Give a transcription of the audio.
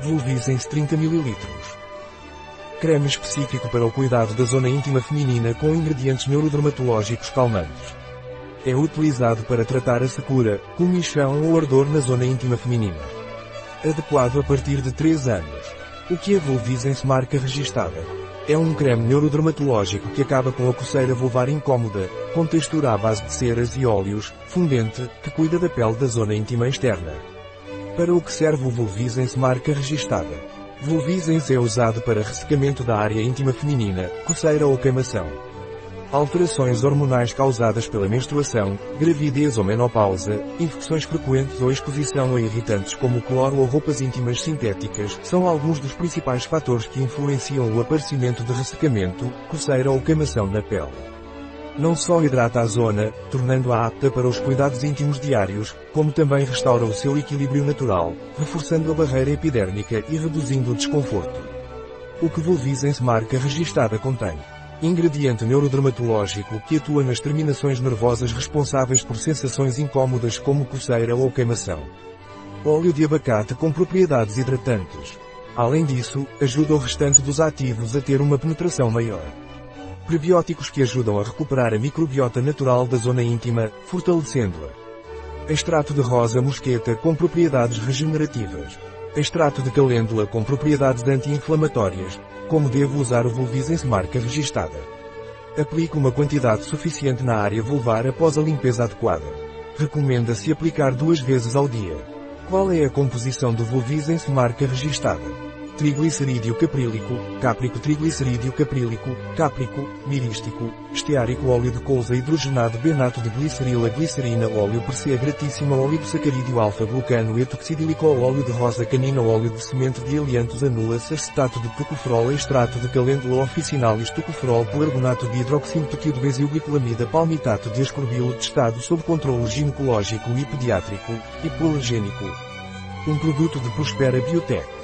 Vulvisens 30 ml. Creme específico para o cuidado da zona íntima feminina com ingredientes neurodermatológicos calmantes. É utilizado para tratar a secura, comichão ou ardor na zona íntima feminina. Adequado a partir de 3 anos. O que é Vulvisens marca registada? É um creme neurodermatológico que acaba com a coceira vulvar incômoda, com textura à base de ceras e óleos, fundente, que cuida da pele da zona íntima externa. Para o que serve o Vulvisens marca registada? Vulvisens é usado para ressecamento da área íntima feminina, coceira ou queimação. Alterações hormonais causadas pela menstruação, gravidez ou menopausa, infecções frequentes ou exposição a irritantes como cloro ou roupas íntimas sintéticas são alguns dos principais fatores que influenciam o aparecimento de ressecamento, coceira ou queimação na pele. Não só hidrata a zona, tornando-a apta para os cuidados íntimos diários, como também restaura o seu equilíbrio natural, reforçando a barreira epidérmica e reduzindo o desconforto. O que Volvisens marca registada contém Ingrediente neurodermatológico que atua nas terminações nervosas responsáveis por sensações incômodas como coceira ou queimação. Óleo de abacate com propriedades hidratantes. Além disso, ajuda o restante dos ativos a ter uma penetração maior. Prebióticos que ajudam a recuperar a microbiota natural da zona íntima, fortalecendo-a. Extrato de rosa mosqueta com propriedades regenerativas. Extrato de calêndula com propriedades anti-inflamatórias. Como devo usar o Vulvisens marca registada? Aplique uma quantidade suficiente na área vulvar após a limpeza adequada. Recomenda-se aplicar duas vezes ao dia. Qual é a composição do Vulvisens marca registada? Triglicerídeo caprílico, cáprico triglicerídeo caprílico, cáprico, mirístico, esteárico óleo de colza hidrogenado benato de glicerila glicerina óleo persea gratíssima oligosacarídeo alfa-glucano etoxidílico óleo de rosa canina óleo de semente de aliantos anulas acetato de tocoferol extrato de calêndula officinalis tocoferol pelargonato de hidroximetoquio de palmitato de ascorbilo testado sob controle ginecológico e pediátrico, hipoalergênico. Um produto de Prospera Biotech.